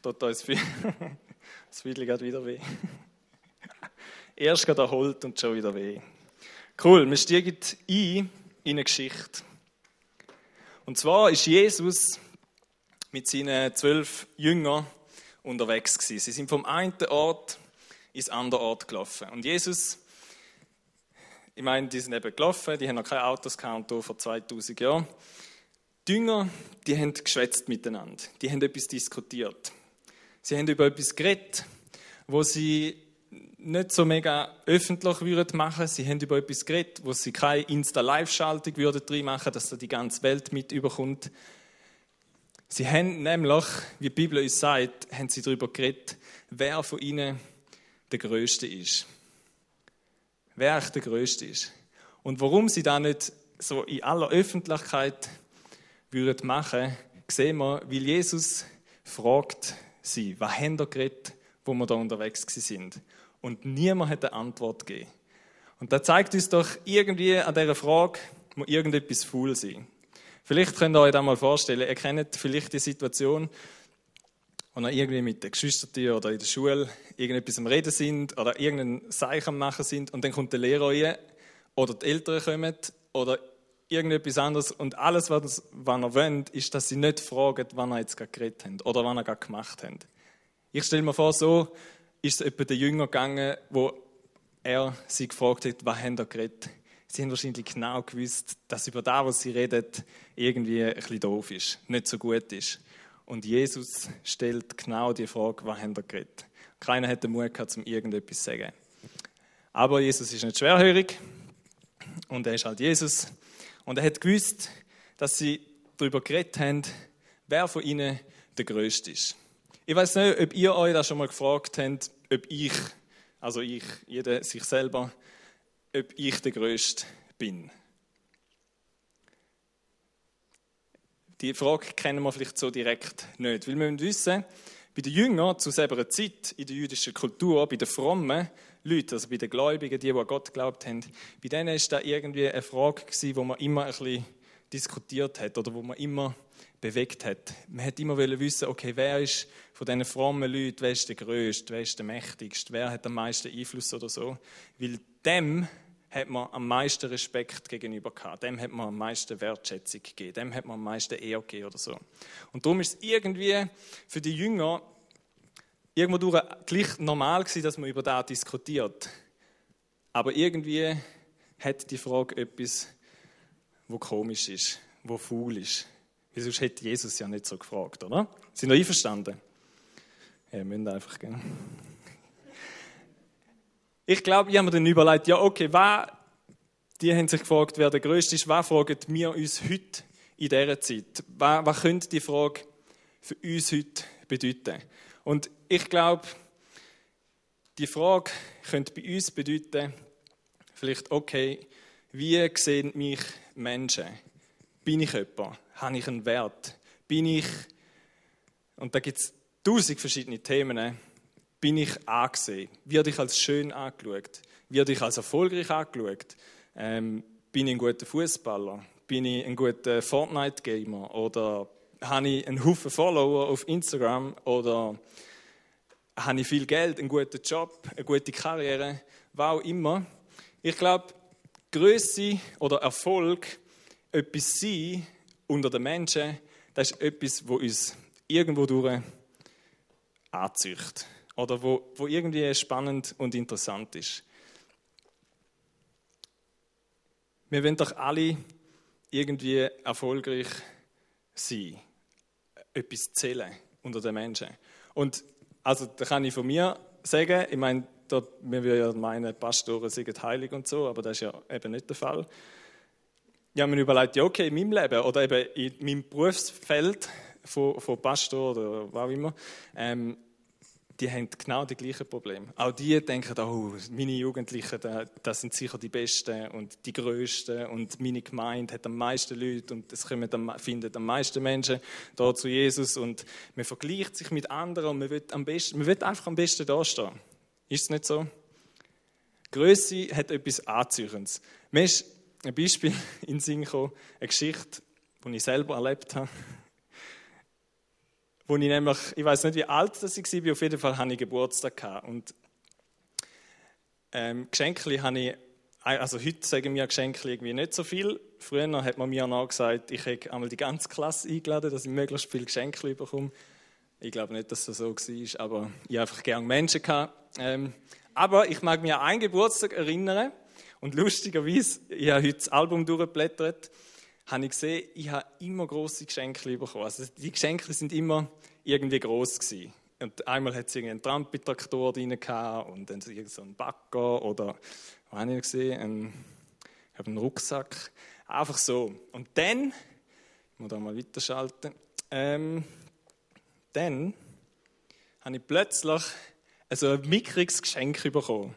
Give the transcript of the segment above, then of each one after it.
tut viel. das Füdli geht wieder weh. Erst geht erholt und schon wieder weh. Cool, wir steigen ein in eine Geschichte. Und zwar ist Jesus mit seinen zwölf Jüngern unterwegs gewesen. Sie sind vom einen Ort ins andere Ort gelaufen. Und Jesus, ich meine, die sind eben gelaufen, die haben noch kein Autos gehabt vor 2000 Jahren. Die Jünger, die haben geschwätzt miteinander. Die haben etwas diskutiert. Sie haben über etwas geredet, wo sie nicht so mega öffentlich würden machen. Sie haben über etwas geredet, wo sie keine Insta-Live-Schaltung würden drin machen, dass da die ganze Welt mit überkommt. Sie haben nämlich, wie die Bibel uns sagt, haben sie darüber geredet, wer von ihnen der Größte ist. Wer echt der Größte ist. Und warum sie da nicht so in aller Öffentlichkeit würden machen, sehen wir, weil Jesus fragt sie, was haben ihr geredet, wo wir da unterwegs sind. Und niemand hat eine Antwort gegeben. Und da zeigt uns doch irgendwie an dieser Frage, muss irgendetwas faul sein. Vielleicht könnt ihr euch das mal vorstellen, ihr kennt vielleicht die Situation, wo ihr irgendwie mit den Geschwistern oder in der Schule irgendetwas am Reden sind oder irgendein Zeichen am Machen sind und dann kommt der Lehrer rein oder die Eltern kommen oder irgendetwas anderes und alles, was, was ihr wollt, ist, dass sie nicht fragen, wann ihr jetzt gerade geredet habt oder wann ihr gerade gemacht habt. Ich stelle mir vor, so ist es etwa den Jünger gegangen, wo er sie gefragt hat, was haben ihr geredet? Sie haben wahrscheinlich genau gewusst, dass über das, was sie redet, irgendwie ein bisschen doof ist, nicht so gut ist. Und Jesus stellt genau die Frage, was haben ihr geredet? Keiner hat den Mut gehabt, um irgendetwas zu sagen. Aber Jesus ist nicht schwerhörig und er ist halt Jesus. Und er hat gewusst, dass sie darüber geredet haben, wer von ihnen der Größte ist. Ich weiß nicht, ob ihr euch da schon mal gefragt habt, ob ich, also ich, jeder sich selber, ob ich der Größte bin. Die Frage kennen wir vielleicht so direkt nicht, weil wir müssen wissen, bei den Jüngern zu selber Zeit in der jüdischen Kultur, bei den frommen Leuten, also bei den Gläubigen, die, die an Gott glaubt haben, bei denen ist da irgendwie eine Frage gewesen, wo man immer ein bisschen diskutiert hat oder wo man immer bewegt hat. Man hat immer wissen, okay, wer ist von diesen frommen Leuten, wer ist der Größte, wer ist der Mächtigste, wer hat am meisten Einfluss oder so. Weil dem hat man am meisten Respekt gegenüber gehabt, dem hat man am meisten Wertschätzung gegeben, dem hat man am meisten Ehre gegeben oder so. Und darum ist es irgendwie für die Jünger irgendwo durch gleich normal gewesen, dass man über das diskutiert. Aber irgendwie hat die Frage etwas, wo komisch ist, wo faul ist. Weil sonst hätte Jesus ja nicht so gefragt, oder? Sind wir einverstanden? Ja, müssen einfach gehen. Ich glaube, ich habe mir dann überlegt, ja, okay, wer, die haben sich gefragt, wer der Größte ist, was fragen wir uns heute in dieser Zeit? Was, was könnte die Frage für uns heute bedeuten? Und ich glaube, die Frage könnte bei uns bedeuten, vielleicht, okay, wie sehen mich Menschen? Bin ich jemand? Habe ich einen Wert? Bin ich, und da gibt es tausend verschiedene Themen, bin ich angesehen? Werde ich als schön angeschaut? Werde ich als erfolgreich angeschaut? Ähm, bin ich ein guter Fußballer? Bin ich ein guter Fortnite-Gamer? Oder habe ich einen Haufen Follower auf Instagram? Oder habe ich viel Geld, einen guten Job, eine gute Karriere? Was auch immer. Ich glaube, Größe oder Erfolg, etwas sein, unter den Menschen, das ist etwas, wo uns irgendwo durch anzieht oder wo, wo irgendwie spannend und interessant ist. Wir wollen doch alle irgendwie erfolgreich sein, etwas zählen unter den Menschen. Und also da kann ich von mir sagen, ich meine, dort, wir würden ja meinen, Pastoren sind heilig und so, aber das ist ja eben nicht der Fall. Ich habe mir überlegt, ja, okay, in meinem Leben oder eben in meinem Berufsfeld von, von Pastor oder was auch immer, ähm, die haben genau die gleichen Probleme. Auch die denken, oh, meine Jugendlichen, das sind sicher die Besten und die Größten und meine Gemeinde hat am meisten Leute und es finden am meisten Menschen da zu Jesus und man vergleicht sich mit anderen und man will, am besten, man will einfach am besten dastehen. Ist es nicht so? Größe hat etwas Anziehendes. Man ist ein Beispiel in Sinn gekommen, eine Geschichte, die ich selber erlebt habe. Wo ich nämlich, ich weiß nicht, wie alt das ich war, auf jeden Fall hatte ich Geburtstag gehabt. Und ähm, Geschenke habe ich, also heute sagen mir Geschenke irgendwie nicht so viel. Früher hat man mir noch gesagt, ich hätte einmal die ganze Klasse eingeladen, dass ich möglichst viele Geschenke bekomme. Ich glaube nicht, dass das so war, aber ich habe einfach gerne Menschen gehabt. Ähm, aber ich mag mich an einen Geburtstag erinnern und lustigerweise, ich habe heute das Album durchgeblättert, habe ich gesehen, ich habe immer große Geschenke bekommen. Also die Geschenke sind immer irgendwie groß gewesen. Und einmal hat es einen Trampitraktor drin und dann so ein Bagger oder, was habe ich gesehen, ein, ich habe einen Rucksack. Einfach so. Und dann, ich muss da mal weiterschalten, ähm, dann habe ich plötzlich also ein mickriges Geschenk bekommen.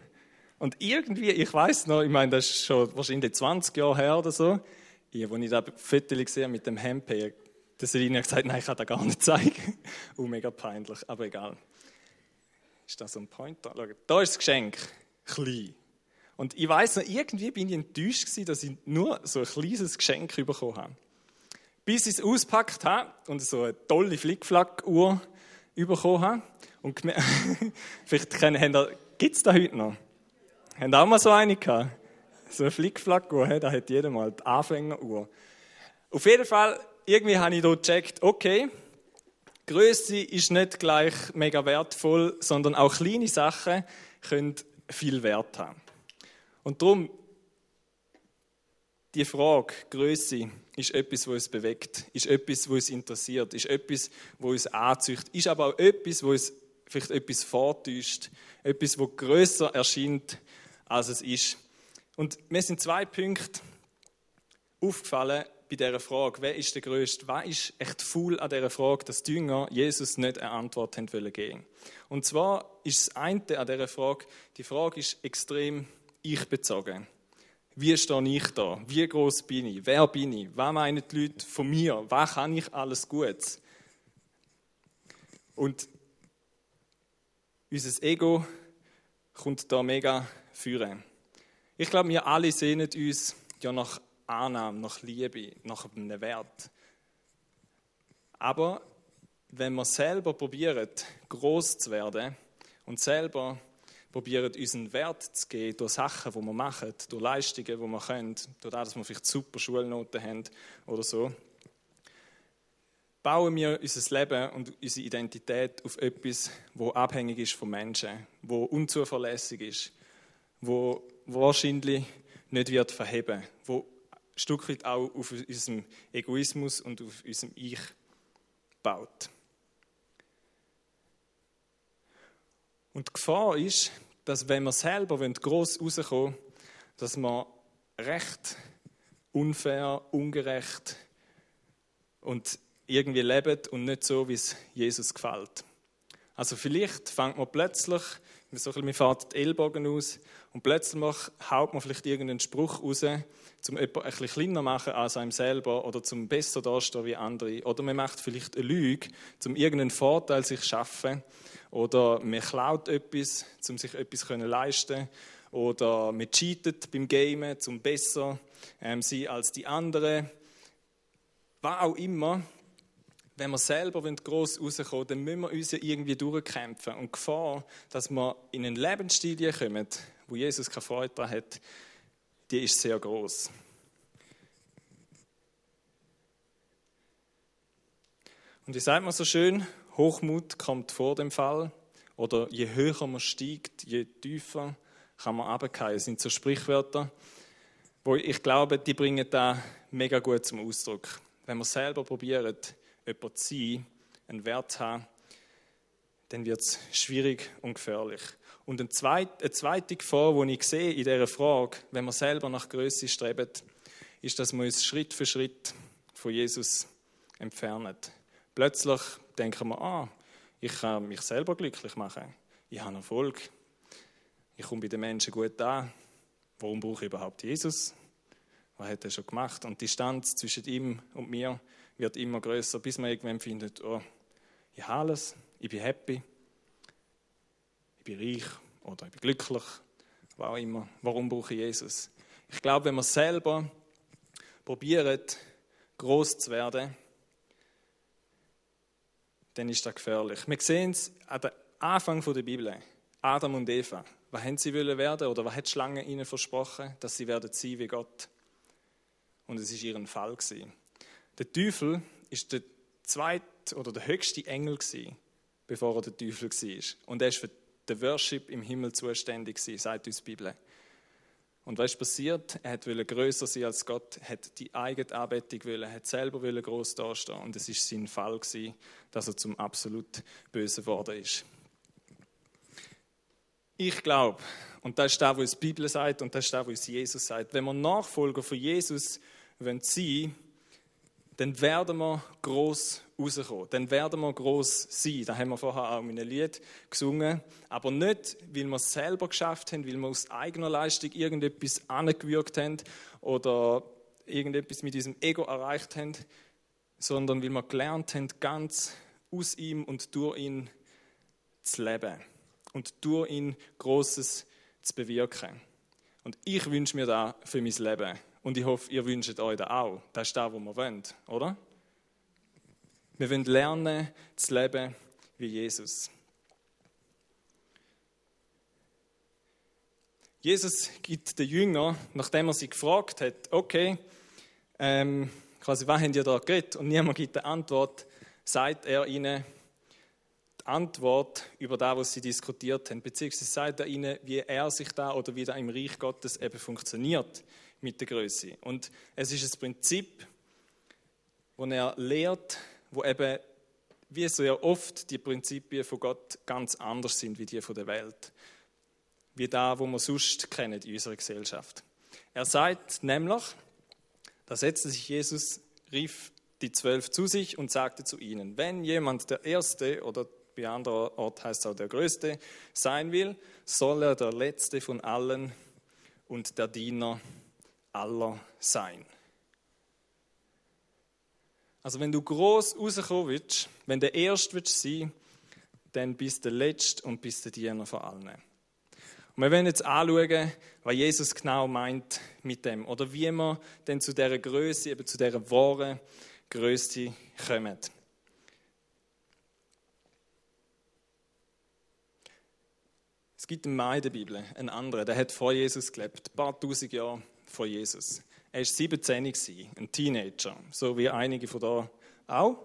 Und irgendwie, ich weiß noch, ich meine, das ist schon wahrscheinlich 20 Jahre her oder so, ich, als ich das gesehen mit dem Hemd, der Selina hat gesagt, nein, ich kann das gar nicht zeigen. oh, mega peinlich, aber egal. Ist das so ein Pointer? Schau, da ist das Geschenk, klein. Und ich weiß noch, irgendwie bin ich enttäuscht gewesen, dass ich nur so ein kleines Geschenk bekommen habe. Bis ich es auspackt habe und so eine tolle Flickflack-Uhr bekommen habe. Und vielleicht gibt es da heute noch? Haben auch mal so eine gehabt? So eine Flickflack-Uhr, da hat jeder mal die Anfängeruhr. Auf jeden Fall, irgendwie habe ich dort gecheckt, okay, Größe ist nicht gleich mega wertvoll, sondern auch kleine Sachen können viel Wert haben. Und darum, die Frage, Größe, ist etwas, was uns bewegt, ist etwas, was uns interessiert, ist etwas, was uns anzücht, ist aber auch etwas, was uns vielleicht etwas vortäuscht, etwas, was größer erscheint, als es ist. Und mir sind zwei Punkte aufgefallen bei dieser Frage, wer ist der Größte? Was ist echt faul an dieser Frage, dass die Jünger Jesus nicht eine Antwort haben wollen? Und zwar ist das eine an dieser Frage, die Frage ist extrem ich-bezogen. Wie stehe ich da? Wie groß bin ich? Wer bin ich? Was meinen die Leute von mir? Was kann ich alles Gutes? Und unser Ego kommt da mega führen. Ich glaube, wir alle sehnen uns ja nach Annahme, nach Liebe, nach einem Wert. Aber wenn wir selber probieren, groß zu werden und selber probieren, unseren Wert zu geben durch Sachen, die wir machen, durch Leistungen, die wir können, durch das, dass wir vielleicht super Schulnoten haben oder so, bauen wir unser Leben und unsere Identität auf etwas, wo abhängig ist von Menschen, wo unzuverlässig ist, wo wahrscheinlich nicht wird verheben, wo ein Stück weit auch auf unserem Egoismus und auf unserem Ich baut. Und die Gefahr ist, dass wenn wir selber groß rauskommen dass wir recht unfair, ungerecht und irgendwie leben und nicht so, wie es Jesus gefällt. Also vielleicht fängt man plötzlich, man fährt die Ellbogen aus und plötzlich haut man vielleicht irgendeinen Spruch raus, um jemanden ein bisschen kleiner machen als einem selber oder zum besser dastehen wie andere. Oder man macht vielleicht eine Lüge, um irgendeinen Vorteil sich zu schaffen. Oder man klaut etwas, um sich etwas zu leisten Oder man cheatet beim Gamen, um besser ähm, sein als die anderen. Was auch immer, wenn wir selber gross rauskommen dann müssen wir uns irgendwie durchkämpfen. Und die Gefahr, dass wir in einen Lebensstil kommen, wo Jesus keine Freude daran hat, die ist sehr groß. Und wie sagt man so schön, Hochmut kommt vor dem Fall. Oder je höher man steigt, je tiefer kann man runterfallen. Das sind so Sprichwörter, wo ich glaube, die bringen da mega gut zum Ausdruck. Wenn wir selber probieren, jemand zu sein, einen Wert zu haben, dann wird es schwierig und gefährlich. Und eine zweite, eine zweite Gefahr, die ich sehe in dieser Frage, wenn wir selber nach Größe streben, ist, dass wir uns Schritt für Schritt von Jesus entfernen. Plötzlich denken wir, ah, ich kann mich selber glücklich machen. Ich habe Erfolg. Ich komme bei den Menschen gut an. Warum brauche ich überhaupt Jesus? Was hat er schon gemacht? Und die Distanz zwischen ihm und mir wird immer größer, bis man irgendwann findet, oh, ich habe alles, ich bin happy, ich bin reich oder ich bin glücklich, was immer. Warum brauche ich Jesus? Ich glaube, wenn man selber probiert, groß zu werden, dann ist das gefährlich. Wir sehen es an dem Anfang der Bibel. Adam und Eva. Was haben sie wollen werden oder was hat die Schlange ihnen versprochen? Dass sie werden sein wie Gott. Und es ist ihren Fall gewesen. Der Teufel ist der zweite oder der höchste Engel gewesen, bevor er der Teufel war. Und er ist für den Worship im Himmel zuständig gewesen, sagt uns die Bibel. Und was ist passiert? Er wollte größer sein als Gott, hat die eigene Anbetung wollen, hat selber groß dastehen und es ist sein Fall gewesen, dass er zum absolut Bösen geworden ist. Ich glaube, und das ist das, was die Bibel sagt und das ist das, was Jesus sagt, wenn wir Nachfolger von Jesus sein wollen, dann werden wir groß rauskommen. Dann werden wir groß sein. Da haben wir vorher auch in einem Lied gesungen. Aber nicht, weil wir es selber geschafft haben, weil wir aus eigener Leistung irgendetwas angewürgt haben oder irgendetwas mit diesem Ego erreicht haben, sondern weil wir gelernt haben, ganz aus ihm und durch ihn zu leben und durch ihn Großes zu bewirken. Und ich wünsche mir da für mein Leben. Und ich hoffe, ihr wünscht euch das auch. Das ist das, was wir wollen, oder? Wir wollen lernen, zu leben wie Jesus. Jesus gibt den Jüngern, nachdem er sie gefragt hat, okay, ähm, quasi, was habt ihr da geredet? Und niemand gibt eine Antwort, sagt er ihnen die Antwort über das, was sie diskutiert haben, beziehungsweise sagt er ihnen, wie er sich da oder wie da im Reich Gottes eben funktioniert mit der Größe. Und es ist ein Prinzip, das er lehrt, wo eben wie so ja oft die Prinzipien von Gott ganz anders sind wie die von der Welt. Wie da, wo wir sonst kennen in unserer Gesellschaft. Er sagt nämlich, da setzte sich Jesus, rief die Zwölf zu sich und sagte zu ihnen, wenn jemand der Erste oder bei anderer Ort heißt es auch der Größte sein will, soll er der Letzte von allen und der Diener aller sein. Also wenn du groß rauskommen willst, wenn der Erste willst sein, dann bist du der Letzte und bist der Diener von allen. Und wir werden jetzt anschauen, was Jesus genau meint mit dem oder wie wir denn zu dieser Größe, eben zu dieser wahren Größe kommen. Es gibt einen Mann in der Bibel, einen anderen, der hat vor Jesus gelebt, ein paar tausend Jahre von Jesus. Er war 17, ein Teenager, so wie einige von da auch.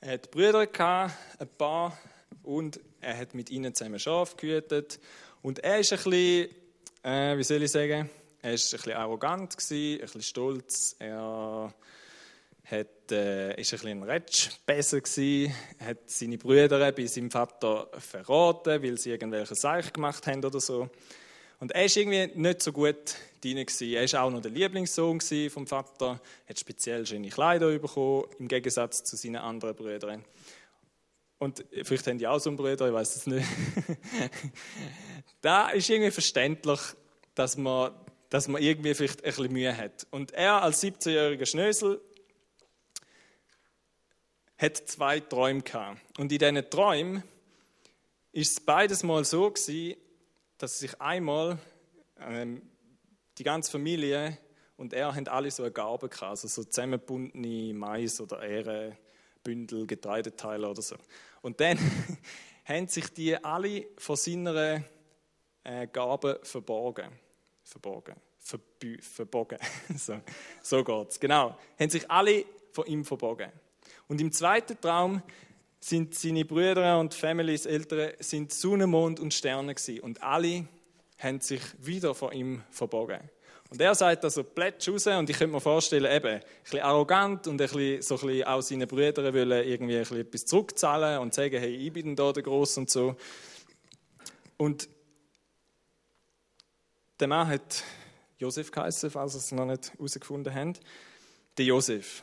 Er hat Brüder ein paar, und er hat mit ihnen zusammen Schaf gehütet. Und er ist ein bisschen, äh, wie soll ich sagen, er ist ein bisschen arrogant gewesen, ein bisschen stolz. Er hat, äh, ist ein bisschen ein Rätschbesser gewesen, hat seine Brüder bei seinem Vater verraten, weil sie irgendwelche Sachen gemacht haben oder so. Und er ist irgendwie nicht so gut drin. Er war auch noch der Lieblingssohn vom Vater, hat speziell schöne Kleider bekommen, im Gegensatz zu seinen anderen Brüdern. Und vielleicht haben die auch so einen Bruder, ich weiß es nicht. da ist irgendwie verständlich, dass man, dass man irgendwie vielleicht ein bisschen Mühe hat. Und er als 17-jähriger Schnösel hat zwei Träume gehabt. Und in diesen Träumen ist es beides mal so gewesen, dass sich einmal ähm, die ganze Familie und er haben alle so eine Gabe gehabt, also so zusammengebundene Mais oder Ehrenbündel, Getreideteile oder so. Und dann haben sich die alle von seiner äh, Gabe verborgen. Verborgen. Verbü verbogen. so, so geht es. Genau. Haben sich alle von ihm verborgen. Und im zweiten Traum sind seine Brüder und Families, Eltern, sind Sonne, Mond und Sterne gewesen. Und alle haben sich wieder vor ihm verborgen. Und er sagt also plätsch raus und ich könnte mir vorstellen, eben, ein bisschen arrogant und ein bisschen, so ein bisschen auch seinen Brüdern wollen irgendwie ein bisschen etwas zurückzahlen und sagen, hey, ich bin da der Groß und so. Und der Mann hat Josef geheißen, falls Sie es noch nicht herausgefunden haben. Der Josef.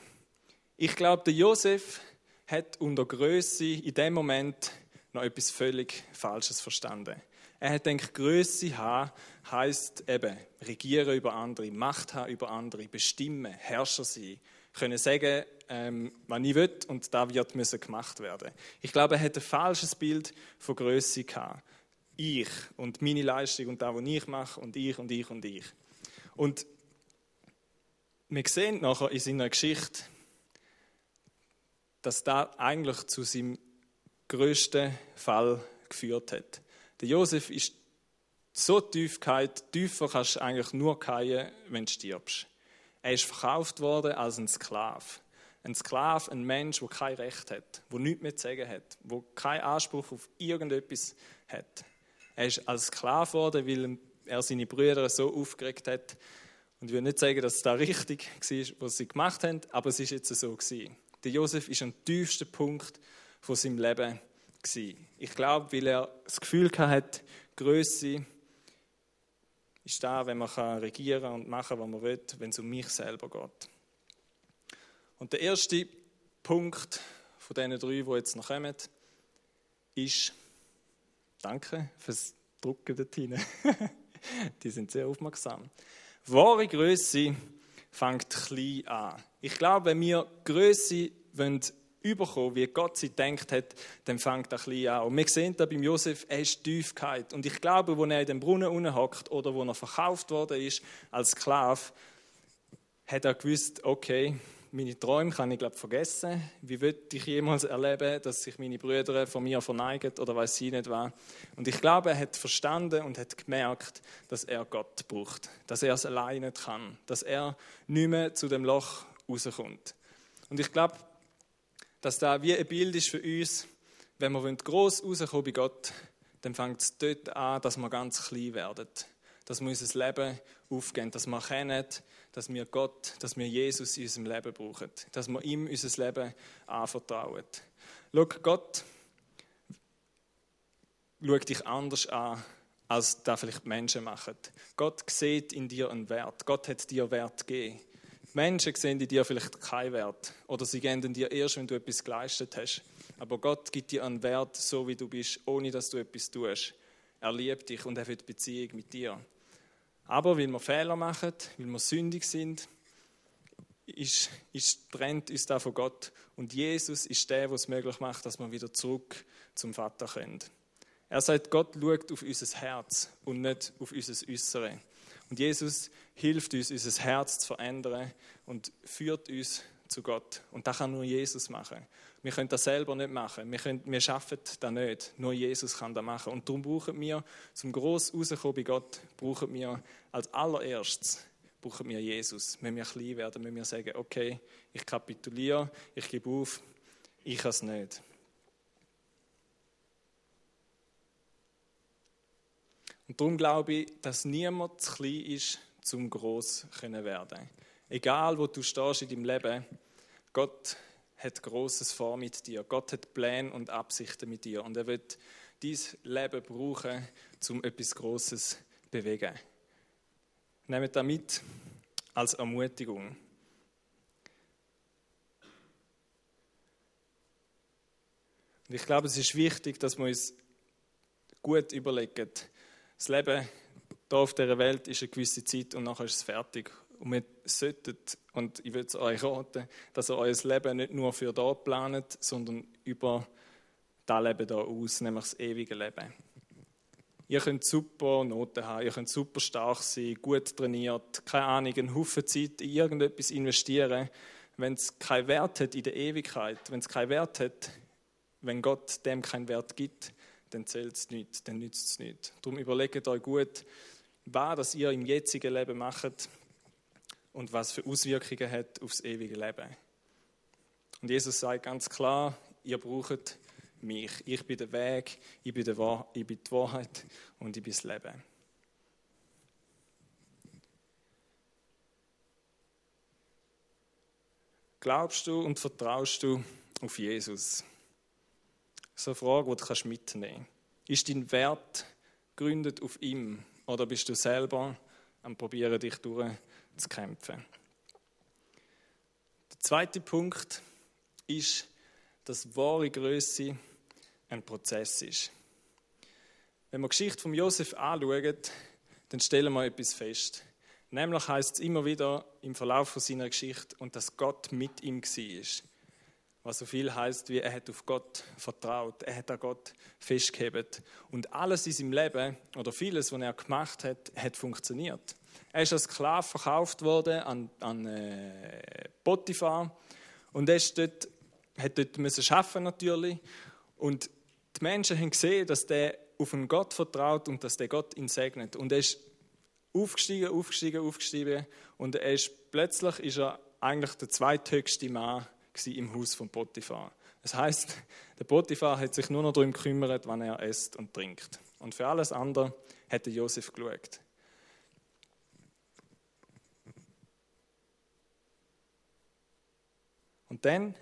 Ich glaube, der Josef hat unter Größe in dem Moment noch etwas völlig Falsches verstanden. Er hat gedacht, Größe haben heisst eben regieren über andere, Macht haben über andere, bestimmen, Herrscher sein, können sagen, ähm, was ich will und da wird müssen gemacht werden. Ich glaube, er hat ein falsches Bild von Größe gehabt. Ich und meine Leistung und das, was ich mache und ich und ich und ich. Und wir sehen nachher in seiner Geschichte, dass da eigentlich zu seinem größten Fall geführt hat. Der Josef ist so tief gefallen, tiefer kannst du eigentlich nur fallen, wenn du stirbst. Er ist verkauft worden als ein Sklave. Ein Sklave, ein Mensch, der kein Recht hat, der nichts mehr zu sagen hat, der keinen Anspruch auf irgendetwas hat. Er ist als Sklave geworden, weil er seine Brüder so aufgeregt hat. Und ich will nicht sagen, dass es da richtig war, was sie gemacht haben, aber es ist jetzt so gewesen. Der Josef ist am tiefsten Punkt von seinem Leben gewesen. Ich glaube, weil er das Gefühl hatte, Größe ist da, wenn man regieren und machen, was man will, wenn es um mich selber geht. Und der erste Punkt von diesen drei, die jetzt noch kommen, ist, danke fürs Drucken dort hinten. Die sind sehr aufmerksam. Wahre Größe fängt klein an. Ich glaube, wenn wir Größe überkommen, wie Gott sie denkt hat, dann fängt er klein an. Und wir sehen da beim Josef, er ist tief gehalten. Und ich glaube, wo er in dem Brunnen unten hockt oder wo er verkauft worden ist als Sklave, hat er gewusst, okay, meine Träume kann ich glaube vergessen. Wie würde ich jemals erleben, dass sich meine Brüder von mir verneigen oder weiß sie nicht was. Und ich glaube, er hat verstanden und hat gemerkt, dass er Gott braucht, dass er es alleine nicht kann, dass er nicht mehr zu dem Loch rauskommt. Und ich glaube, dass da wie ein Bild ist für uns, wenn wir groß rauskommen bei Gott, dann fängt es dort an, dass wir ganz klein werden. Dass wir unser Leben aufgeben, dass wir erkennen, dass wir Gott, dass wir Jesus in unserem Leben brauchen, dass wir ihm unser Leben anvertrauen. Schau, Gott schaut dich anders an, als das vielleicht Menschen machen. Gott sieht in dir einen Wert. Gott hat dir Wert gegeben. Menschen sehen in dir vielleicht keinen Wert oder sie geben dir erst, wenn du etwas geleistet hast. Aber Gott gibt dir einen Wert, so wie du bist, ohne dass du etwas tust. Er liebt dich und er will Beziehung mit dir. Aber weil wir Fehler machen, weil wir sündig sind, ist, ist, trennt uns da von Gott. Und Jesus ist der, der es möglich macht, dass wir wieder zurück zum Vater können. Er sagt, Gott schaut auf unser Herz und nicht auf unser Äußere. Und Jesus hilft uns, unser Herz zu verändern und führt uns zu Gott. Und das kann nur Jesus machen. Wir können das selber nicht machen. Wir, können, wir schaffen das nicht. Nur Jesus kann das machen. Und darum brauchen wir, zum gross rauskommen bei Gott, brauchen wir als allererstes brauchen wir Jesus. Wenn wir klein werden, wenn wir sagen, okay, ich kapituliere, ich gebe auf, ich kann es nicht. Und darum glaube ich, dass niemand zu klein ist, zum groß können werden. Egal, wo du stehst in deinem Leben, Gott hat Großes vor mit dir. Gott hat Pläne und Absichten mit dir. Und er wird dein Leben brauchen, um etwas Großes zu bewegen. Nehmt das mit als Ermutigung. Und ich glaube, es ist wichtig, dass wir uns gut überlegen. Das Leben hier auf dieser Welt ist eine gewisse Zeit und nachher ist es fertig. Und wir sollten, und ich würde es euch raten, dass ihr euer Leben nicht nur für da planet, sondern über das Leben hier aus, nämlich das ewige Leben. Ihr könnt super Noten haben, ihr könnt super stark sein, gut trainiert, keine Ahnung, einen Haufen Zeit in irgendetwas investieren. Wenn es keinen Wert hat in der Ewigkeit, wenn es keinen Wert hat, wenn Gott dem keinen Wert gibt, dann zählt es nicht, dann nützt es nicht. Darum überlegt euch gut, was ihr im jetzigen Leben macht, und was für Auswirkungen hat aufs ewige Leben. Und Jesus sagt ganz klar, ihr braucht mich. Ich bin der Weg, ich bin, der Wahr ich bin die Wahrheit und ich bin das Leben. Glaubst du und vertraust du auf Jesus? So eine Frage, die du mitnehmen kannst. Ist dein Wert gegründet auf ihm oder bist du selber am Probieren, dich durch zu kämpfen. Der zweite Punkt ist, dass wahre Größe ein Prozess ist. Wenn wir die Geschichte von Josef anschauen, dann stellen wir etwas fest. Nämlich heißt es immer wieder im Verlauf von seiner Geschichte und dass Gott mit ihm war. Was so viel heißt, wie er hat auf Gott vertraut, er hat an Gott festgehalten und alles in seinem Leben oder vieles, was er gemacht hat, hat funktioniert. Er ist als Sklave verkauft worden an, an äh, Potiphar. Und er ist dort hat dort müssen schaffen natürlich. Und die Menschen haben gesehen, dass der auf einen Gott vertraut und dass der Gott ihn segnet. Und er ist aufgestiegen, aufgestiegen, aufgestiegen. Und er ist plötzlich ist er eigentlich der zweithöchste Mann im Haus von Potiphar. Das heißt, der Potiphar hat sich nur noch darum gekümmert, wann er isst und trinkt. Und für alles andere hat Josef geschaut. Und dann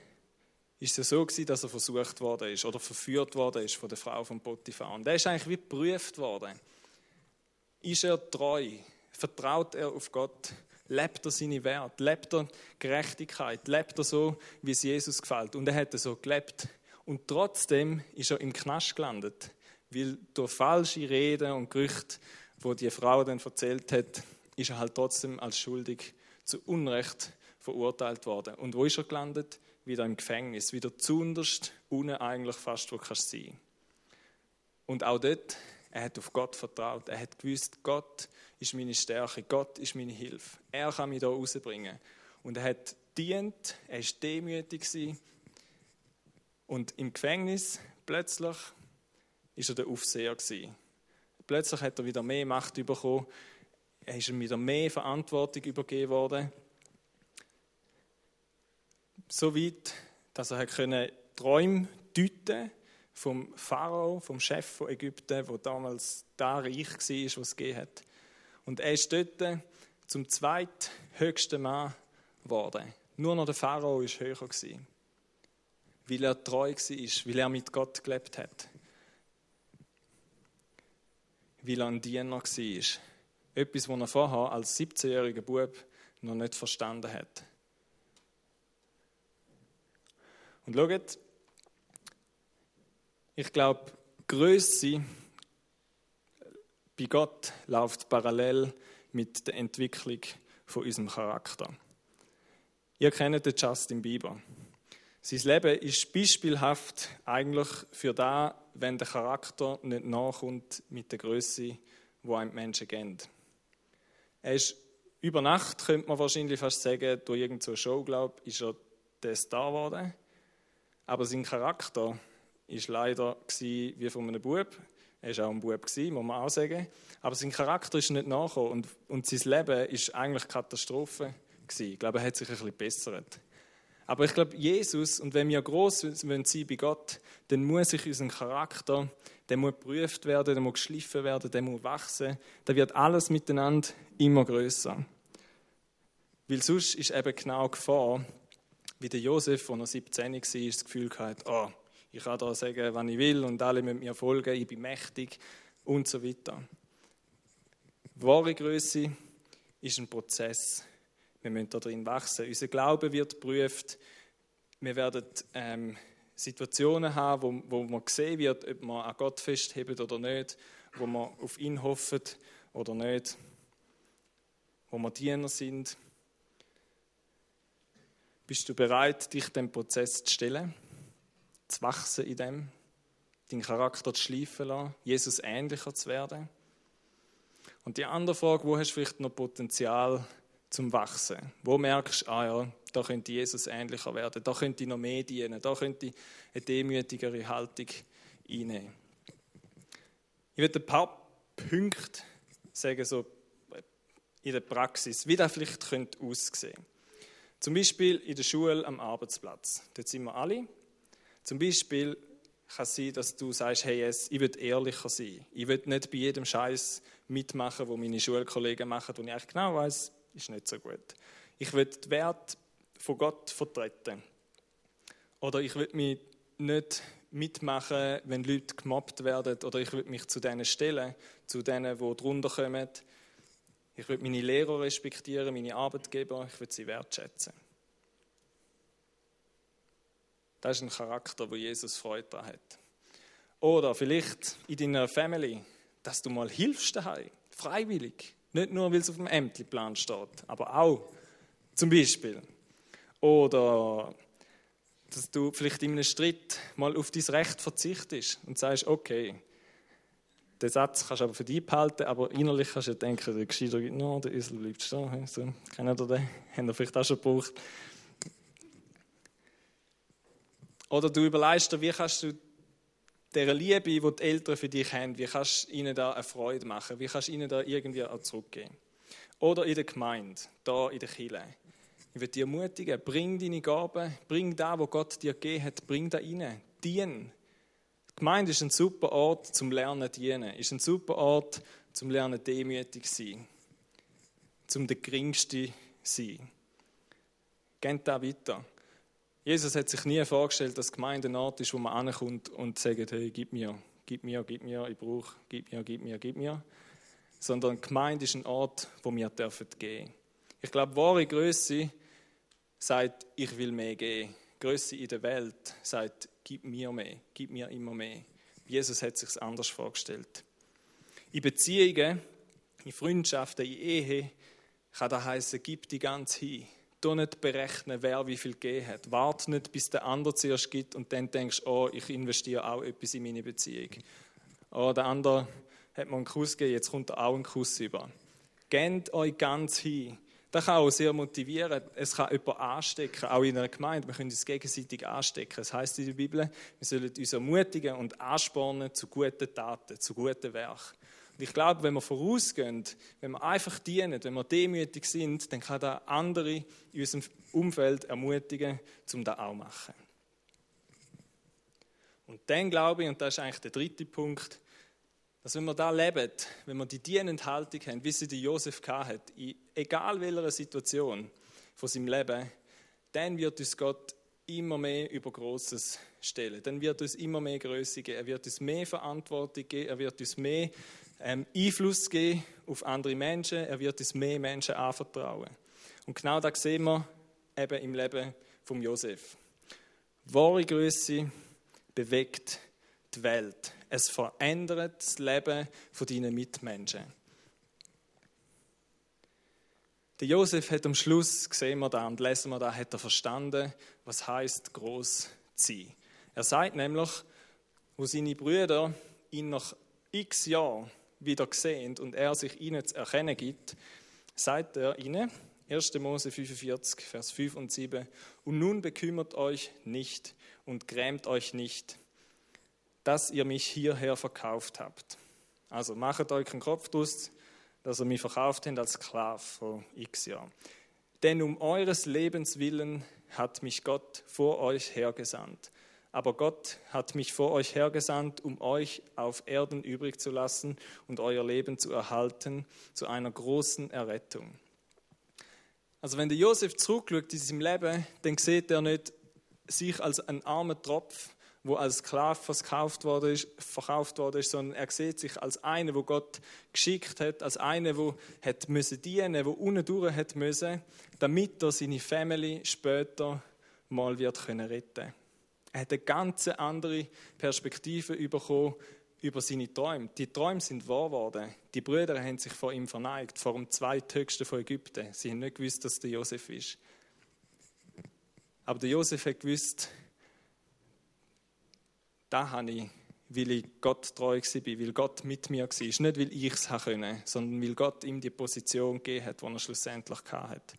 ist es so gewesen, dass er versucht worden ist oder verführt worden ist von der Frau von Potiphar. Und er ist eigentlich wie geprüft worden. Ist er treu? Vertraut er auf Gott? Lebt er seine Werte? Lebt er Gerechtigkeit? Lebt er so, wie es Jesus gefällt? Und er hat so gelebt. Und trotzdem ist er im Knast gelandet, weil durch falsche Reden und Gerüchte, wo die Frau dann erzählt hat, ist er halt trotzdem als schuldig zu Unrecht verurteilt worden. Und wo ist er gelandet? Wieder im Gefängnis, wieder zunderst, unten eigentlich fast, wo kannst sein. Und auch dort, er hat auf Gott vertraut. Er hat gewusst, Gott ist meine Stärke, Gott ist meine Hilfe. Er kann mich da rausbringen. Und er hat dient, er war demütig und im Gefängnis plötzlich ist er der Aufseher. Plötzlich hat er wieder mehr Macht bekommen. Er ist ihm wieder mehr Verantwortung übergeben worden so weit, dass er Träume deuten vom Pharao, vom Chef von Ägypten, wo damals da reich war, was es gegeben hat. Und er ist dort zum zweithöchsten Mann geworden. Nur noch der Pharao war höher gewesen, weil er treu war, weil er mit Gott gelebt hat, weil er ein Diener war. Etwas, was er vorher als 17-jähriger Bub noch nicht verstanden hat. Und schaut, ich glaube, Größe bei Gott läuft parallel mit der Entwicklung von unserem Charakter. Ihr kennt den Justin Bieber. Sein Leben ist beispielhaft eigentlich für da, wenn der Charakter nicht nachkommt mit der Größe, wo einem Menschen kennt. Er ist über Nacht, könnte man wahrscheinlich fast sagen, durch irgendeine Show, glaube ich, ist er der Star geworden. Aber sein Charakter ist leider wie von einem Bub. Er war auch ein Bub, muss man auch sagen. Aber sein Charakter ist nicht nachgekommen und, und sein Leben ist eigentlich Katastrophe. Gewesen. Ich glaube, er hat sich ein bisschen bessert. Aber ich glaube, Jesus, und wenn wir groß sein bei Gott, dann muss sich unser Charakter, der muss geprüft werden, der muss geschliffen werden, der muss wachsen. Da wird alles miteinander immer größer. Weil sonst ist eben genau Gefahr, wie der Josef, als er 17 war, das Gefühl hatte, oh, ich kann da sagen, was ich will und alle müssen mir folgen, ich bin mächtig und so weiter. Wahre Größe ist ein Prozess. Wir müssen da drin wachsen. Unser Glaube wird geprüft. Wir werden ähm, Situationen haben, wo, wo man sehen wird, ob man an Gott festhebt oder nicht, wo man auf ihn hofft oder nicht, wo wir Diener sind bist du bereit, dich dem Prozess zu stellen, zu wachsen in dem, deinen Charakter zu schleifen lassen, Jesus ähnlicher zu werden? Und die andere Frage, wo hast du vielleicht noch Potenzial zum Wachsen? Wo merkst du, ah ja, da könnte Jesus ähnlicher werden, da könnte ich noch mehr dienen, da könnte ich eine demütigere Haltung einnehmen. Ich werde ein paar Punkte sagen, so in der Praxis, wie das vielleicht aussehen könnte. Zum Beispiel in der Schule am Arbeitsplatz. Dort sind wir alle. Zum Beispiel kann es sein, dass du sagst, hey, ich will ehrlicher sein. Ich will nicht bei jedem Scheiß mitmachen, wo meine Schulkollegen machen, wo ich eigentlich genau weiß, ist nicht so gut. Ich will den Wert von Gott vertreten. Oder ich will mich nicht mitmachen, wenn Leute gemobbt werden. Oder ich will mich zu denen stellen, zu denen, die drunter kommen. Ich will meine Lehrer respektieren, meine Arbeitgeber, ich will sie wertschätzen. Das ist ein Charakter, wo Jesus Freude daran hat. Oder vielleicht in deiner Family, dass du mal hilfst daheim, freiwillig. Nicht nur, weil es auf dem Ämterplan steht, aber auch zum Beispiel. Oder dass du vielleicht in einem Streit mal auf dein Recht verzichtest und sagst, okay, den Satz kannst du aber für dich behalten, aber innerlich kannst du denken, der Gescheiter noch, der Esel bleibt stehen. So, kennt ihr den? Haben ihr vielleicht auch schon gebraucht. Oder du überlegst dir, wie kannst du dieser Liebe, die die Eltern für dich haben, wie kannst du ihnen da eine Freude machen? Wie kannst du ihnen da irgendwie auch zurückgeben? Oder in der Gemeinde, da in der Kirche. Ich will dich ermutigen, bring deine Gaben, bring da, wo Gott dir gegeben hat, bring da rein. Dien. Die Gemeinde ist ein super Ort zum Lernen dienen, ist ein super Ort zum Lernen demütig sein, zum der Geringste sein. Geht da weiter. Jesus hat sich nie vorgestellt, dass Gemeinde ein Ort ist, wo man ankommt und sagt, hey, gib mir, gib mir, gib mir, ich brauche, gib mir, gib mir, gib mir. Sondern Gemeinde ist ein Ort, wo wir dürfen gehen. Ich glaube, wahre Größe sagt, ich will mehr geben. Größe in der Welt sagt, gib mir mehr, gib mir immer mehr. Jesus hat sich anders vorgestellt. In Beziehungen, in Freundschaften, in Ehe kann das heißen, gib die ganz hin. Du nicht berechnen, wer wie viel gegeben hat. Warte nicht, bis der andere zuerst gibt und dann denkst, oh, ich investiere auch etwas in meine Beziehung. Oh, der andere hat mir einen Kuss gegeben, jetzt kommt er auch einen Kuss über. Gebt euch ganz hin. Das kann auch sehr motivieren. Es kann jemand anstecken, auch in einer Gemeinde. Wir können uns gegenseitig anstecken. Das heißt in der Bibel, wir sollen uns ermutigen und anspornen zu guten Taten, zu guten Werken. Und ich glaube, wenn wir vorausgehen, wenn wir einfach dienen, wenn wir demütig sind, dann kann da andere in unserem Umfeld ermutigen, um das auch zu machen. Und dann glaube ich, und das ist eigentlich der dritte Punkt, dass wenn wir da leben, wenn wir die dienende Haltung haben, wie sie die Josef hat, in egal welcher Situation von seinem Leben, dann wird uns Gott immer mehr über Großes stellen. Dann wird uns immer mehr Größe geben. Er wird uns mehr Verantwortung geben. Er wird uns mehr ähm, Einfluss geben auf andere Menschen. Er wird uns mehr Menschen anvertrauen. Und genau das sehen wir eben im Leben von Josef. Wahre Größe bewegt die Welt. Es verändert das Leben von deinen Mitmenschen. Der Josef hat am Schluss, sehen wir da und lesen wir da, hat er verstanden, was heißt groß sein. Er sagt nämlich, wo seine Brüder ihn nach x Jahren wieder sehen und er sich ihnen zu erkennen gibt, sagt er ihnen, 1. Mose 45, Vers 5 und 7, und nun bekümmert euch nicht und grämt euch nicht, dass ihr mich hierher verkauft habt. Also macht euch einen Kopf draus, dass ihr mich verkauft habt als Sklav vor x Jahren. Denn um eures Lebens willen hat mich Gott vor euch hergesandt aber Gott hat mich vor euch hergesandt, um euch auf Erden übrig zu lassen und euer Leben zu erhalten zu einer großen Errettung. Also wenn der Josef zurückschaut in seinem Leben, dann sieht er nicht sich als ein armer Tropf, wo als Sklave verkauft worden ist, verkauft worden ist, sondern er sieht sich als einer, wo Gott geschickt hat, als einer, wo hat müssen dienen, wo unten durch hat müssen, damit er seine Family später mal wird können retten. Er hat eine ganz andere Perspektive bekommen über seine Träume. Die Träume sind wahr geworden. Die Brüder haben sich vor ihm verneigt, vor dem zweithöchsten von Ägypten. Sie haben nicht gewusst, dass der Josef ist. Aber der Josef hat gewusst, da habe ich, weil ich Gott treu war, weil Gott mit mir war. Nicht, weil ich es können, sondern weil Gott ihm die Position gegeben hat, die er schlussendlich hatte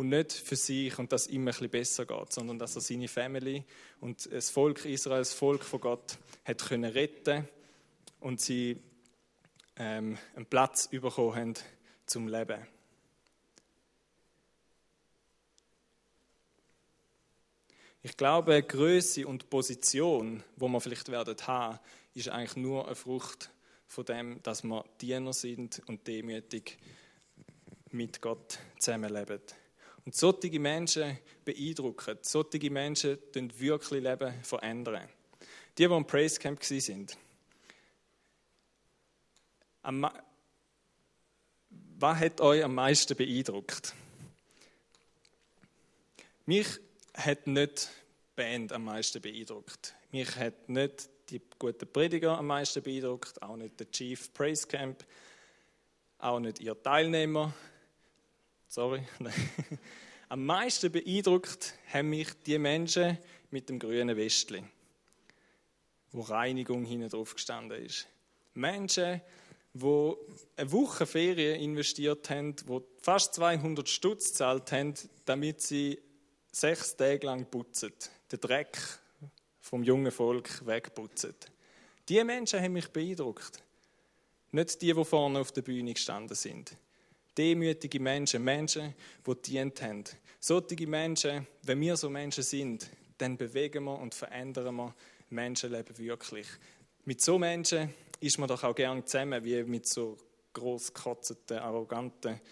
und nicht für sich und dass ihm ein bisschen besser geht, sondern dass er seine Family und das Volk Israel, das Volk von Gott, hat können retten und sie ähm, einen Platz bekommen haben zum Leben. Ich glaube, Größe und Position, wo wir vielleicht werden haben, ist eigentlich nur eine Frucht von dem, dass wir Diener sind und demütig mit Gott zusammenleben. Und solche Menschen beeindrucken. Solche Menschen tun wirklich Leben verändern. Die, die im Praise Camp waren. Was hat euch am meisten beeindruckt? Mich hat nicht die Band am meisten beeindruckt. Mich hat nicht die guten Prediger am meisten beeindruckt, auch nicht der Chief Praise Camp, auch nicht ihr Teilnehmer, Sorry. Am meisten beeindruckt haben mich die Menschen mit dem grünen Westli, wo Reinigung hinten drauf gestanden ist. Menschen, die eine Woche Ferien investiert haben, die fast 200 Stutz gezahlt haben, damit sie sechs Tage lang putzen. den Dreck vom jungen Volk wegputzen. Die Menschen haben mich beeindruckt. Nicht die, die vorne auf der Bühne gestanden sind. Demütige Menschen, Menschen, die dient haben. Solche Menschen, wenn wir so Menschen sind, dann bewegen wir und verändern wir Menschenleben wirklich. Mit so Menschen ist man doch auch gerne zusammen, wie mit so großkotzenden, arroganten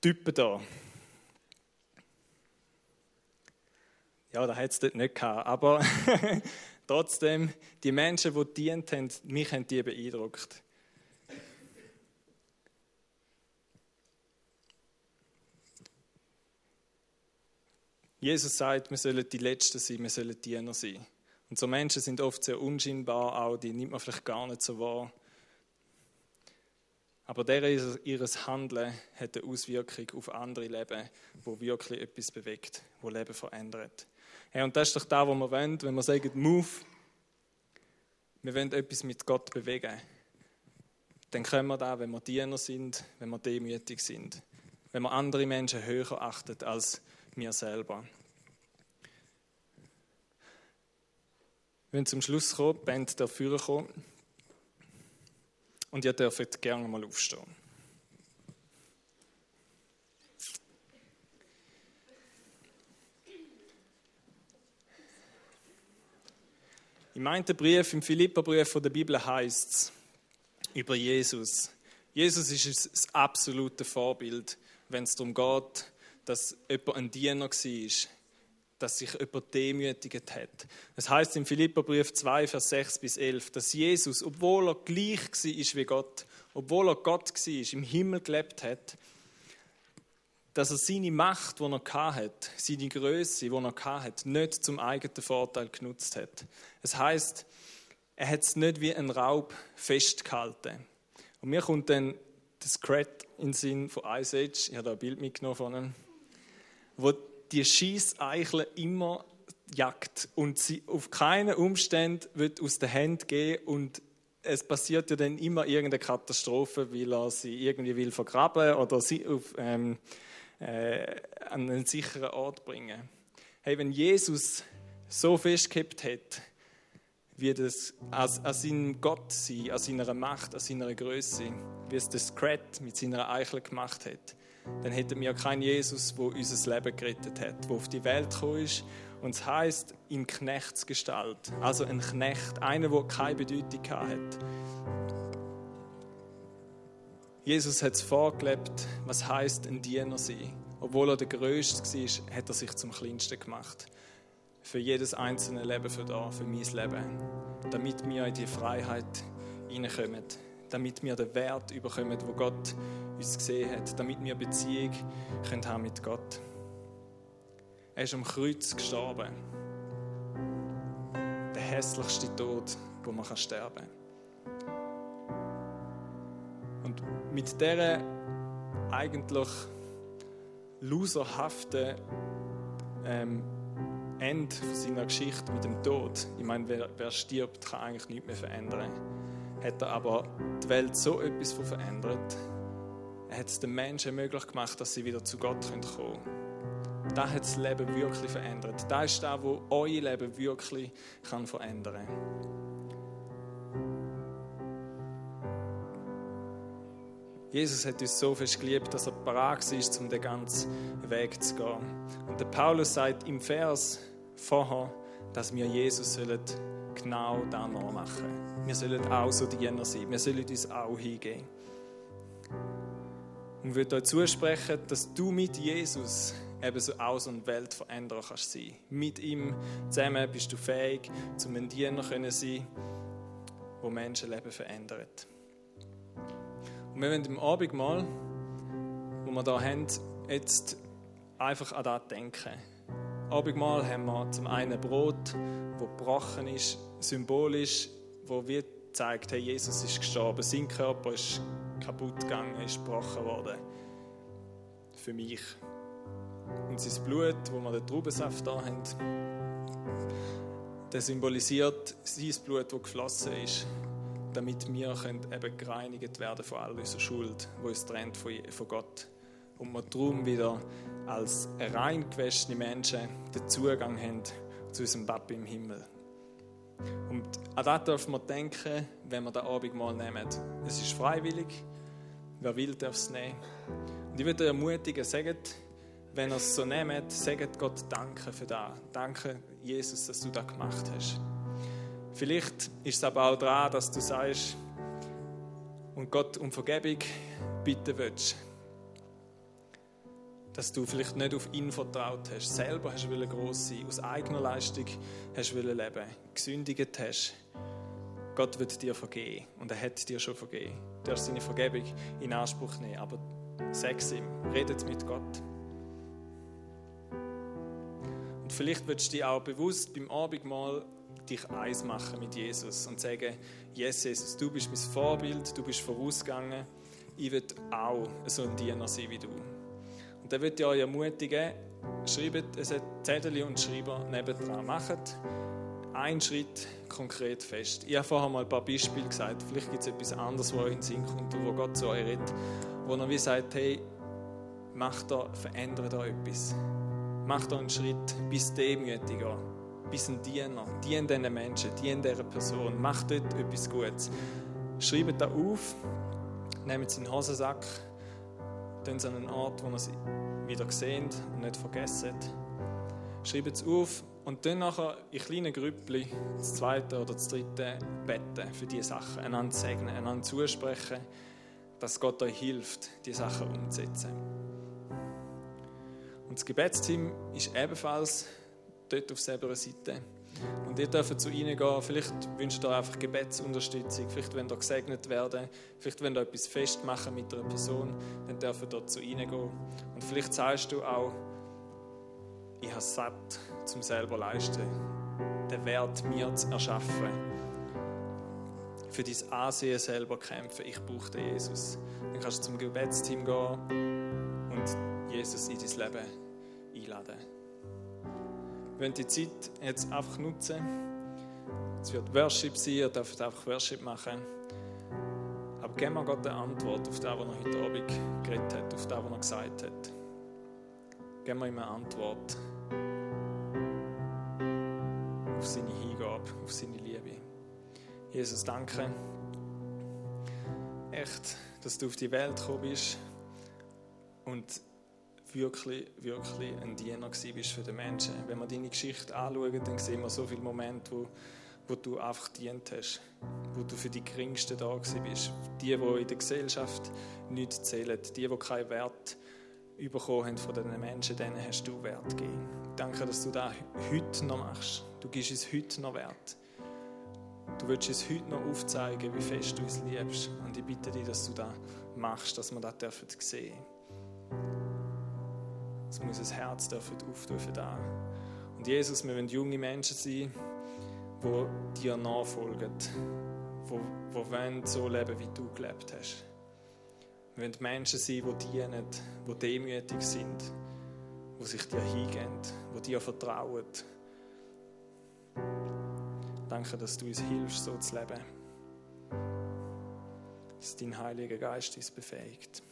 Typen da. Ja, da hat es dort nicht gehabt. Aber trotzdem, die Menschen, die dient haben, mich haben die beeindruckt. Jesus sagt, wir sollen die Letzten sein, wir sollen Diener sein. Und so Menschen sind oft sehr unscheinbar, auch die nimmt man vielleicht gar nicht so wahr. Aber deren ihres Handeln hat eine Auswirkung auf andere Leben, wo wirklich etwas bewegt, wo Leben verändert. Hey, und das ist doch da, wo wir wollen, wenn wir sagen, move, wir wollen etwas mit Gott bewegen. Dann können wir da, wenn wir Diener sind, wenn wir demütig sind, wenn wir andere Menschen höher achten als wir selber. Wir zum Schluss kommen, die Band dafür kommen. Und ihr dürft gerne mal aufstehen. Im einen Brief, im Philipperbrief von der Bibel heißt es über Jesus. Jesus ist das absolute Vorbild, wenn es darum geht, dass jemand ein Diener war, dass sich jemand demütigt hat. Es heißt im Philipperbrief 2, Vers 6 bis 11, dass Jesus, obwohl er gleich war wie Gott, obwohl er Gott war, im Himmel gelebt hat, dass er seine Macht, die er hatte, seine Größe, die er hatte, nicht zum eigenen Vorteil genutzt hat. Es heißt, er hat es nicht wie ein Raub festgehalten. Und mir kommt dann das Cred in den Sinn von Ice Age, ich habe da ein Bild mitgenommen von ihm, wo die Schießeichel immer jagt und sie auf keinen Umstand wird aus der Hand gehen und es passiert ja dann immer irgendeine Katastrophe, weil er sie irgendwie will vergraben oder sie auf, ähm, äh, an einen sicheren Ort bringen. Hey, wenn Jesus so festgehabt hat, wie das an seinem Gott sein, an seiner Macht, an seiner Größe, wie es das Scrat mit seiner Eichel gemacht hat, dann hätten wir keinen Jesus, der unser Leben gerettet hat, der auf die Welt gekommen ist. Und es heisst in Knechtsgestalt. Also ein Knecht, einer, der keine Bedeutung hat. Jesus hat es vorgelebt, was heißt ein Diener sein. Obwohl er der Größte war, hat er sich zum Kleinsten gemacht. Für jedes einzelne Leben für da, für mein Leben. Damit wir in die Freiheit hineinkommen damit wir den Wert überkommen, wo Gott uns gesehen hat, damit wir Beziehung können haben mit Gott. Er ist am Kreuz gestorben. Der hässlichste Tod, wo man sterben kann. Und mit dieser eigentlich loserhaften ähm, Ende seiner Geschichte mit dem Tod, ich meine, wer, wer stirbt, kann eigentlich nichts mehr verändern hat er aber die Welt so etwas verändert. Er hat es den Menschen möglich gemacht, dass sie wieder zu Gott kommen können. Das hat das Leben wirklich verändert. Das ist das, was euer Leben wirklich kann verändern kann. Jesus hat uns so fest geliebt, dass er bereit war, um den ganzen Weg zu gehen. Und der Paulus sagt im Vers vorher, dass wir Jesus sollen genau das nachmachen. Wir sollen auch so Diener sein. Wir sollen uns auch hingeben. Und ich würde euch zusprechen, dass du mit Jesus eben so auch so eine Welt verändern kannst sein. Mit ihm zusammen bist du fähig, zum ein Diener können sein, wo Menschenleben verändert. Und wir wollen im Abendmahl, wo wir da haben, jetzt einfach an das denken. Abendmahl haben wir zum einen Brot, wo gebrochen ist, symbolisch, wo wir zeigt, hey, Jesus ist gestorben, sein Körper ist kaputt gegangen, ist gebrochen worden. Für mich. Und sein Blut, wo wir den Traubensaft da haben, der symbolisiert sein Blut, das geflossen ist, damit wir eben gereinigt werden von all unserer Schuld, die uns trennt von Gott. Und wir darum wieder als rein gewaschene Menschen den Zugang haben zu unserem Papa im Himmel. Und an das dürfen wir denken, wenn wir den Abend mal nehmen. Es ist freiwillig. Wer will, darf es nehmen. Und ich würde ermutigen, sagt, wenn ihr es so nehmt, sagt Gott Danke für das. Danke, Jesus, dass du das gemacht hast. Vielleicht ist es aber auch daran, dass du sagst und Gott um Vergebung bitten willst. Dass du vielleicht nicht auf ihn vertraut hast, selber hast du groß sein, aus eigener Leistung hast du leben, gesündigt hast. Gott wird dir vergeben und er hat dir schon vergeben. Du darfst seine Vergebung in Anspruch nehmen, aber sag es ihm, redet mit Gott. Und vielleicht willst du dich auch bewusst beim Abendmahl dich eins machen mit Jesus und sagen, yes, Jesus, du bist mein Vorbild, du bist vorausgegangen, ich will auch so ein Diener sein wie du. Und dann würde ich euch ermutigen, schreibt ein Zettel und Schreiber nebendran, macht einen Schritt konkret fest. Ich habe vorher mal ein paar Beispiele gesagt, vielleicht gibt es etwas anderes, wo euch in den Sinn kommt wo Gott zu euch redet, wo er wie sagt, hey, mach da, verändere da etwas. Mach da einen Schritt, bis demütiger bist ein Diener. Dien diesen Menschen, dien dieser Person. Mach dort etwas Gutes. Schreibt da auf, nehmt es in den Hosensack, es an einen Ort, wo ihr wieder seht und nicht vergessen. Schreibt es auf und dann nachher in kleinen Grüppli das zweite oder das dritte beten für diese Sachen. Einander segnen, einander zusprechen, dass Gott euch hilft, diese Sachen umzusetzen. Und das Gebetsteam ist ebenfalls dort auf selber Seite. Und ihr dürft zu ihnen gehen. Vielleicht wünscht ihr einfach Gebetsunterstützung. Vielleicht wollt ihr gesegnet werden. Vielleicht wollt ihr etwas festmachen mit einer Person. Dann dürft ihr dort zu ihnen gehen. Und vielleicht sagst du auch, ich habe satt zum selber leisten, den Wert mir zu erschaffen. Für dein Ansehen selber kämpfen. Ich brauche den Jesus. Dann kannst du zum Gebetsteam gehen und Jesus in dein Leben einladen. Wollen die Zeit jetzt einfach nutzen. Es wird Worship sein, ihr dürft einfach Worship machen. Aber geben wir Gott eine Antwort auf das, was er heute Abend geredet hat, auf das, was er gesagt hat. Geben wir ihm eine Antwort auf seine Hingabe, auf seine Liebe. Jesus, danke. Echt, dass du auf die Welt gekommen bist und wirklich, wirklich ein Diener bist für die Menschen. Wenn wir deine Geschichte anschauen, dann sehen wir so viele Momente, wo, wo du einfach dient hast, wo du für die Geringsten da bist. Die, die in der Gesellschaft nichts zählen, die, die keinen Wert bekommen haben von diesen Menschen, denen hast du Wert gegeben. Danke, dass du das heute noch machst. Du gibst es heute noch Wert. Du willst es heute noch aufzeigen, wie fest du es liebst. Und ich bitte dich, dass du das machst, dass wir das sehen dürfen. Es muss ein Herz dürfen auftun für. Und Jesus, wir wollen junge Menschen sein, die dir nachfolgen, die, die wollen so leben, wie du gelebt hast. Wir wollen Menschen sein, die dienen, die demütig sind, die sich dir hingeben, die dir vertrauen. Danke, dass du uns hilfst, so zu leben. Dass dein Heiliger Geist uns befähigt.